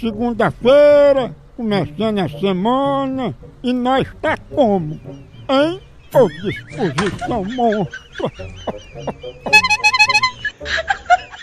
Segunda-feira, começando a semana, e nós tá como? Hein? Ô disposição monstra!